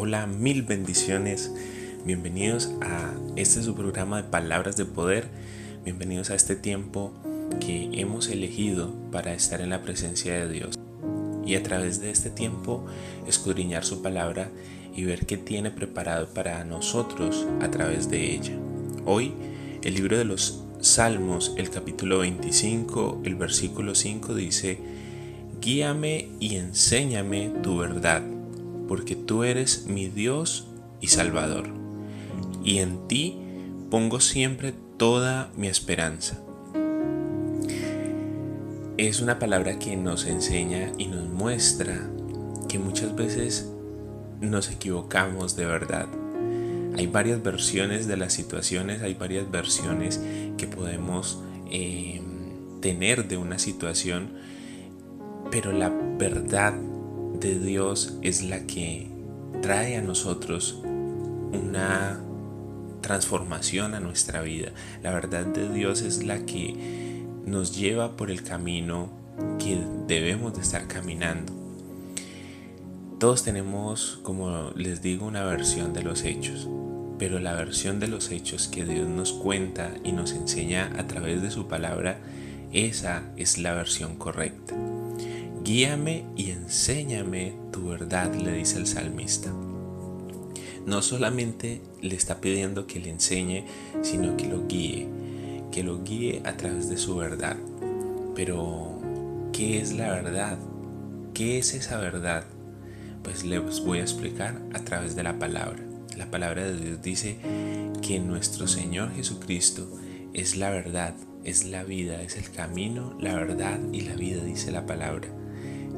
Hola, mil bendiciones. Bienvenidos a este su programa de Palabras de Poder. Bienvenidos a este tiempo que hemos elegido para estar en la presencia de Dios. Y a través de este tiempo escudriñar su palabra y ver qué tiene preparado para nosotros a través de ella. Hoy, el libro de los Salmos, el capítulo 25, el versículo 5 dice, Guíame y enséñame tu verdad porque tú eres mi Dios y Salvador, y en ti pongo siempre toda mi esperanza. Es una palabra que nos enseña y nos muestra que muchas veces nos equivocamos de verdad. Hay varias versiones de las situaciones, hay varias versiones que podemos eh, tener de una situación, pero la verdad de Dios es la que trae a nosotros una transformación a nuestra vida. La verdad de Dios es la que nos lleva por el camino que debemos de estar caminando. Todos tenemos, como les digo, una versión de los hechos, pero la versión de los hechos que Dios nos cuenta y nos enseña a través de su palabra, esa es la versión correcta. Guíame y enséñame tu verdad, le dice el salmista. No solamente le está pidiendo que le enseñe, sino que lo guíe, que lo guíe a través de su verdad. Pero, ¿qué es la verdad? ¿Qué es esa verdad? Pues les voy a explicar a través de la palabra. La palabra de Dios dice que nuestro Señor Jesucristo es la verdad, es la vida, es el camino, la verdad y la vida, dice la palabra.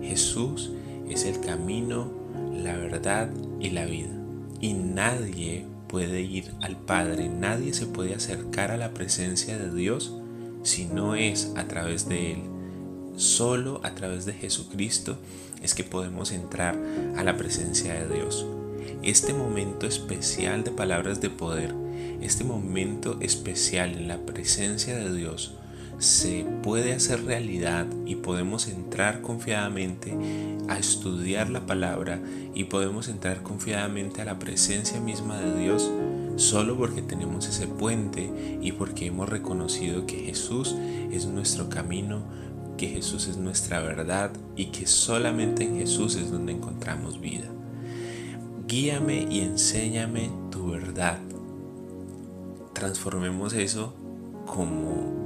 Jesús es el camino, la verdad y la vida. Y nadie puede ir al Padre, nadie se puede acercar a la presencia de Dios si no es a través de Él. Solo a través de Jesucristo es que podemos entrar a la presencia de Dios. Este momento especial de palabras de poder, este momento especial en la presencia de Dios, se puede hacer realidad y podemos entrar confiadamente a estudiar la palabra y podemos entrar confiadamente a la presencia misma de Dios solo porque tenemos ese puente y porque hemos reconocido que Jesús es nuestro camino, que Jesús es nuestra verdad y que solamente en Jesús es donde encontramos vida. Guíame y enséñame tu verdad. Transformemos eso como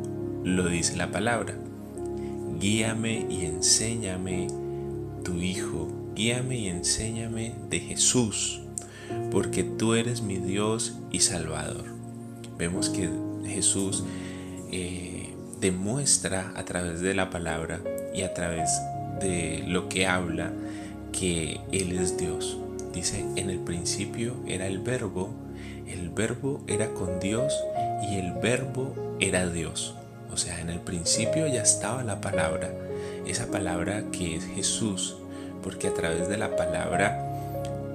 lo dice la palabra. Guíame y enséñame tu Hijo. Guíame y enséñame de Jesús, porque tú eres mi Dios y Salvador. Vemos que Jesús eh, demuestra a través de la palabra y a través de lo que habla que Él es Dios. Dice, en el principio era el verbo, el verbo era con Dios y el verbo era Dios. O sea, en el principio ya estaba la palabra, esa palabra que es Jesús, porque a través de la palabra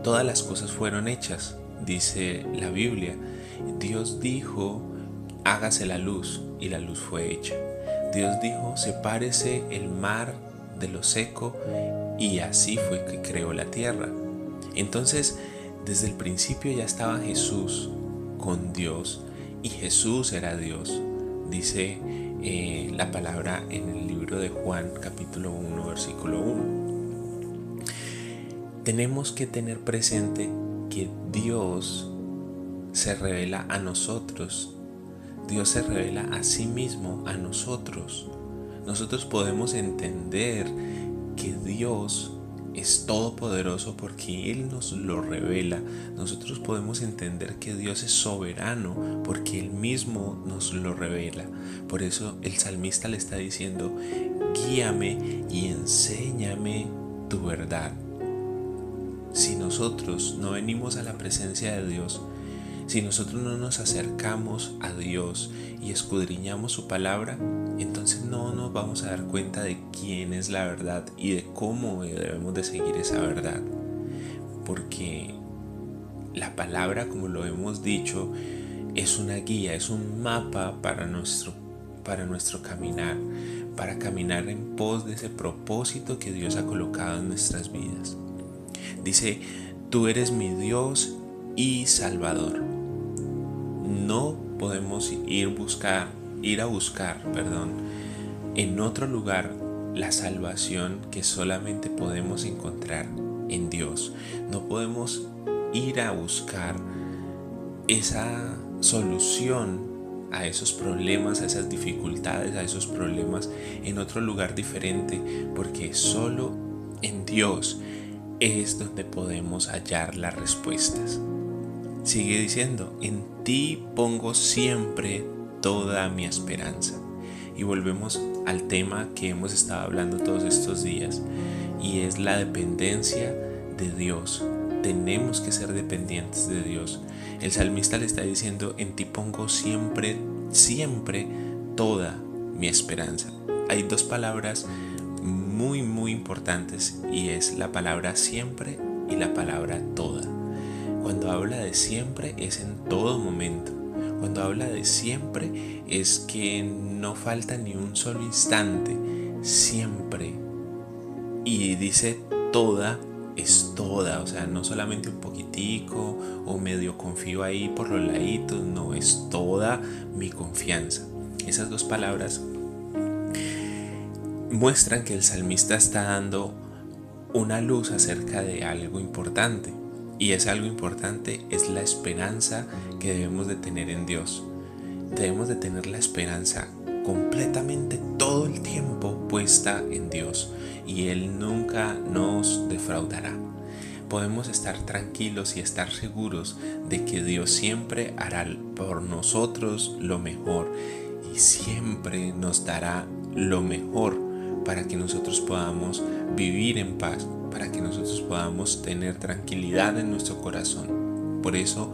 todas las cosas fueron hechas, dice la Biblia. Dios dijo, hágase la luz, y la luz fue hecha. Dios dijo, sepárese el mar de lo seco, y así fue que creó la tierra. Entonces, desde el principio ya estaba Jesús con Dios, y Jesús era Dios. Dice eh, la palabra en el libro de Juan capítulo 1 versículo 1. Tenemos que tener presente que Dios se revela a nosotros. Dios se revela a sí mismo a nosotros. Nosotros podemos entender que Dios es todopoderoso porque Él nos lo revela. Nosotros podemos entender que Dios es soberano porque Él mismo nos lo revela. Por eso el salmista le está diciendo, guíame y enséñame tu verdad. Si nosotros no venimos a la presencia de Dios, si nosotros no nos acercamos a Dios y escudriñamos su palabra, entonces no nos vamos a dar cuenta de quién es la verdad y de cómo debemos de seguir esa verdad. Porque la palabra, como lo hemos dicho, es una guía, es un mapa para nuestro, para nuestro caminar, para caminar en pos de ese propósito que Dios ha colocado en nuestras vidas. Dice, tú eres mi Dios y Salvador. No podemos ir buscar, ir a buscar, perdón, en otro lugar la salvación que solamente podemos encontrar en Dios. No podemos ir a buscar esa solución a esos problemas, a esas dificultades, a esos problemas en otro lugar diferente, porque solo en Dios es donde podemos hallar las respuestas. Sigue diciendo, en ti pongo siempre toda mi esperanza. Y volvemos al tema que hemos estado hablando todos estos días, y es la dependencia de Dios. Tenemos que ser dependientes de Dios. El salmista le está diciendo, en ti pongo siempre, siempre toda mi esperanza. Hay dos palabras muy, muy importantes y es la palabra siempre y la palabra toda. Cuando habla de siempre es en todo momento. Cuando habla de siempre es que no falta ni un solo instante. Siempre. Y dice toda es toda, o sea, no solamente un poquitico o medio confío ahí por los laditos, no, es toda mi confianza. Esas dos palabras muestran que el salmista está dando una luz acerca de algo importante. Y es algo importante es la esperanza que debemos de tener en Dios. Debemos de tener la esperanza completamente todo el tiempo puesta en Dios y Él nunca nos defraudará. Podemos estar tranquilos y estar seguros de que Dios siempre hará por nosotros lo mejor y siempre nos dará lo mejor para que nosotros podamos vivir en paz, para que nosotros podamos tener tranquilidad en nuestro corazón. Por eso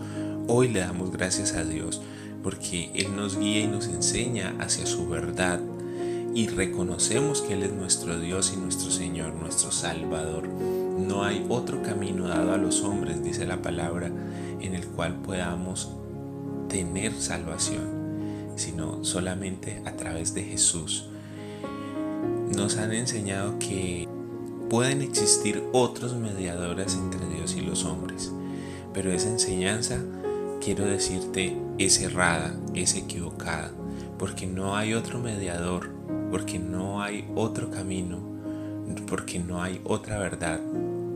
hoy le damos gracias a Dios porque Él nos guía y nos enseña hacia su verdad y reconocemos que Él es nuestro Dios y nuestro Señor, nuestro Salvador. No hay otro camino dado a los hombres, dice la palabra, en el cual podamos tener salvación, sino solamente a través de Jesús. Nos han enseñado que pueden existir otros mediadores entre Dios y los hombres, pero esa enseñanza quiero decirte es errada, es equivocada, porque no hay otro mediador, porque no hay otro camino, porque no hay otra verdad,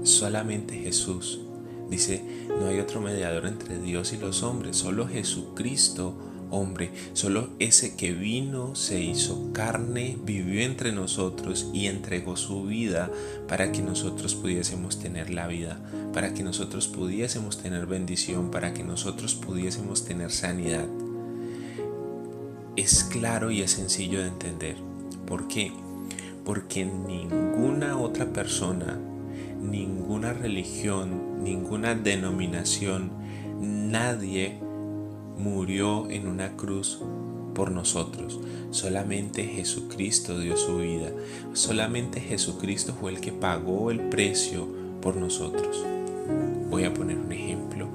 solamente Jesús. Dice, no hay otro mediador entre Dios y los hombres, solo Jesucristo hombre, solo ese que vino, se hizo carne, vivió entre nosotros y entregó su vida para que nosotros pudiésemos tener la vida, para que nosotros pudiésemos tener bendición, para que nosotros pudiésemos tener sanidad. Es claro y es sencillo de entender. ¿Por qué? Porque ninguna otra persona, ninguna religión, ninguna denominación, nadie murió en una cruz por nosotros. Solamente Jesucristo dio su vida. Solamente Jesucristo fue el que pagó el precio por nosotros. Voy a poner un ejemplo.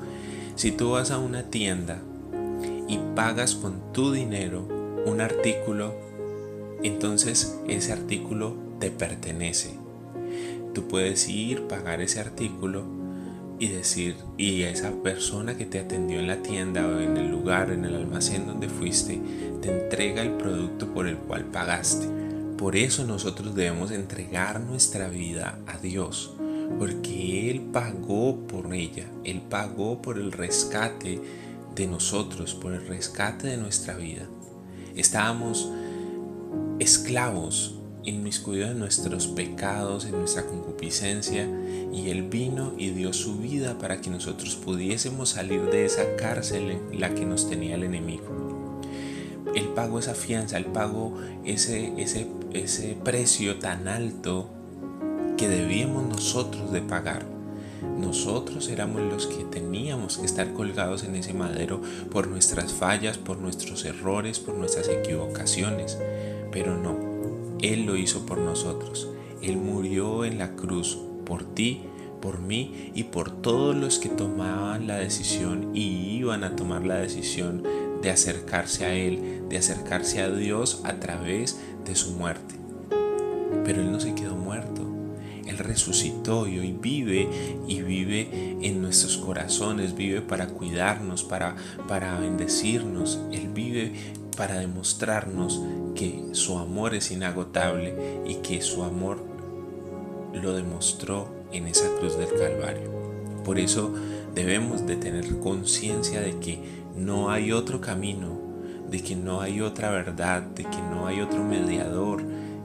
Si tú vas a una tienda y pagas con tu dinero un artículo, entonces ese artículo te pertenece. Tú puedes ir, pagar ese artículo y decir, y esa persona que te atendió en la tienda o en el lugar, en el almacén donde fuiste, te entrega el producto por el cual pagaste. Por eso nosotros debemos entregar nuestra vida a Dios, porque Él pagó por ella, Él pagó por el rescate de nosotros, por el rescate de nuestra vida. Estábamos esclavos inmiscuido en nuestros pecados, en nuestra concupiscencia, y Él vino y dio su vida para que nosotros pudiésemos salir de esa cárcel en la que nos tenía el enemigo. Él pagó esa fianza, Él pagó ese, ese, ese precio tan alto que debíamos nosotros de pagar. Nosotros éramos los que teníamos que estar colgados en ese madero por nuestras fallas, por nuestros errores, por nuestras equivocaciones. Pero no, Él lo hizo por nosotros. Él murió en la cruz por ti, por mí y por todos los que tomaban la decisión y iban a tomar la decisión de acercarse a Él, de acercarse a Dios a través de su muerte. Pero Él no se quedó muerto. Él resucitó y hoy vive y vive en nuestros corazones, vive para cuidarnos, para, para bendecirnos. Él vive para demostrarnos que su amor es inagotable y que su amor lo demostró en esa cruz del Calvario. Por eso debemos de tener conciencia de que no hay otro camino, de que no hay otra verdad, de que no hay otro mediador.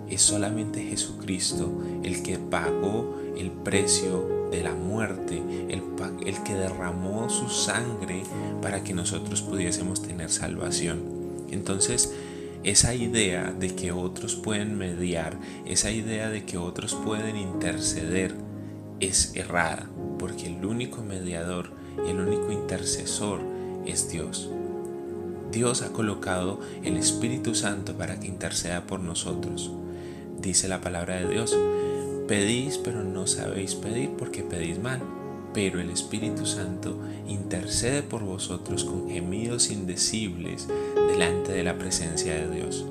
Es solamente Jesucristo el que pagó el precio de la muerte, el, el que derramó su sangre para que nosotros pudiésemos tener salvación. Entonces, esa idea de que otros pueden mediar, esa idea de que otros pueden interceder, es errada, porque el único mediador el único intercesor es Dios. Dios ha colocado el Espíritu Santo para que interceda por nosotros. Dice la palabra de Dios, pedís pero no sabéis pedir porque pedís mal, pero el Espíritu Santo intercede por vosotros con gemidos indecibles delante de la presencia de Dios.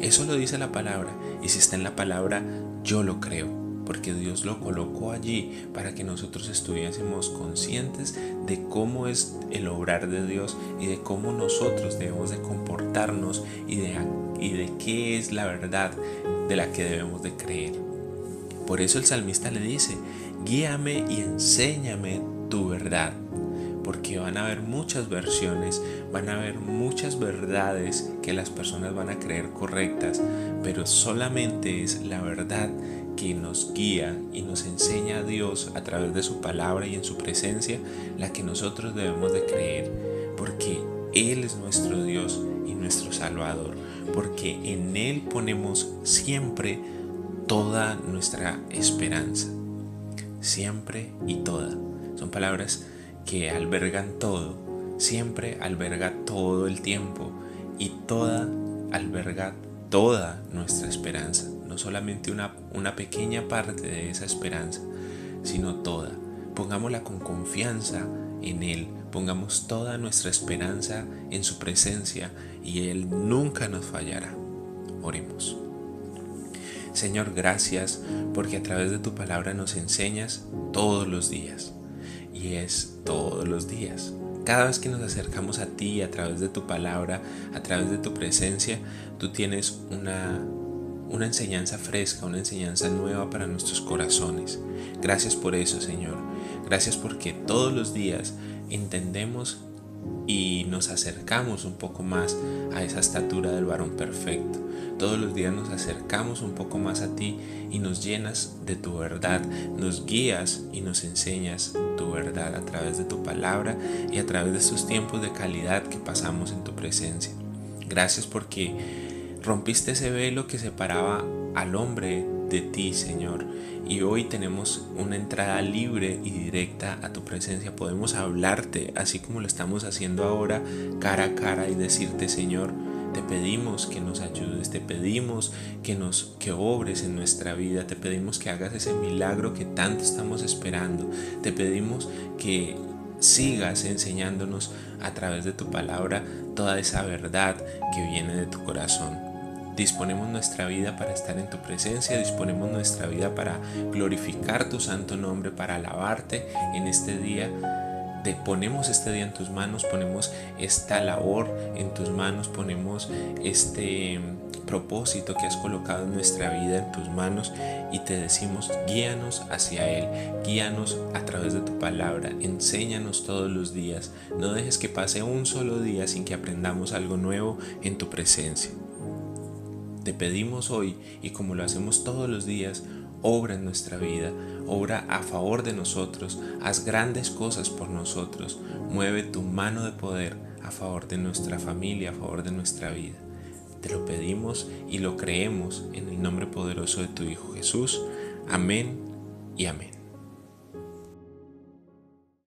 Eso lo dice la palabra y si está en la palabra, yo lo creo porque Dios lo colocó allí para que nosotros estuviésemos conscientes de cómo es el obrar de Dios y de cómo nosotros debemos de comportarnos y de, y de qué es la verdad de la que debemos de creer. Por eso el salmista le dice, guíame y enséñame tu verdad porque van a haber muchas versiones, van a haber muchas verdades que las personas van a creer correctas, pero solamente es la verdad que nos guía y nos enseña a Dios a través de su palabra y en su presencia, la que nosotros debemos de creer, porque Él es nuestro Dios y nuestro Salvador, porque en Él ponemos siempre toda nuestra esperanza, siempre y toda. Son palabras que albergan todo, siempre alberga todo el tiempo y toda alberga toda nuestra esperanza, no solamente una, una pequeña parte de esa esperanza, sino toda. Pongámosla con confianza en Él, pongamos toda nuestra esperanza en su presencia y Él nunca nos fallará. Oremos. Señor, gracias porque a través de tu palabra nos enseñas todos los días y es todos los días. Cada vez que nos acercamos a ti a través de tu palabra, a través de tu presencia, tú tienes una, una enseñanza fresca, una enseñanza nueva para nuestros corazones. Gracias por eso, Señor. Gracias porque todos los días entendemos y nos acercamos un poco más a esa estatura del varón perfecto. Todos los días nos acercamos un poco más a ti y nos llenas de tu verdad, nos guías y nos enseñas tu verdad a través de tu palabra y a través de estos tiempos de calidad que pasamos en tu presencia. Gracias porque rompiste ese velo que separaba al hombre de ti, Señor. Y hoy tenemos una entrada libre y directa a tu presencia. Podemos hablarte así como lo estamos haciendo ahora, cara a cara y decirte, Señor, te pedimos que nos ayudes, te pedimos que nos que obres en nuestra vida, te pedimos que hagas ese milagro que tanto estamos esperando. Te pedimos que sigas enseñándonos a través de tu palabra toda esa verdad que viene de tu corazón. Disponemos nuestra vida para estar en tu presencia, disponemos nuestra vida para glorificar tu santo nombre, para alabarte en este día. Te ponemos este día en tus manos, ponemos esta labor en tus manos, ponemos este propósito que has colocado en nuestra vida en tus manos y te decimos, guíanos hacia Él, guíanos a través de tu palabra, enséñanos todos los días, no dejes que pase un solo día sin que aprendamos algo nuevo en tu presencia. Te pedimos hoy, y como lo hacemos todos los días, obra en nuestra vida, obra a favor de nosotros, haz grandes cosas por nosotros, mueve tu mano de poder a favor de nuestra familia, a favor de nuestra vida. Te lo pedimos y lo creemos en el nombre poderoso de tu Hijo Jesús. Amén y amén.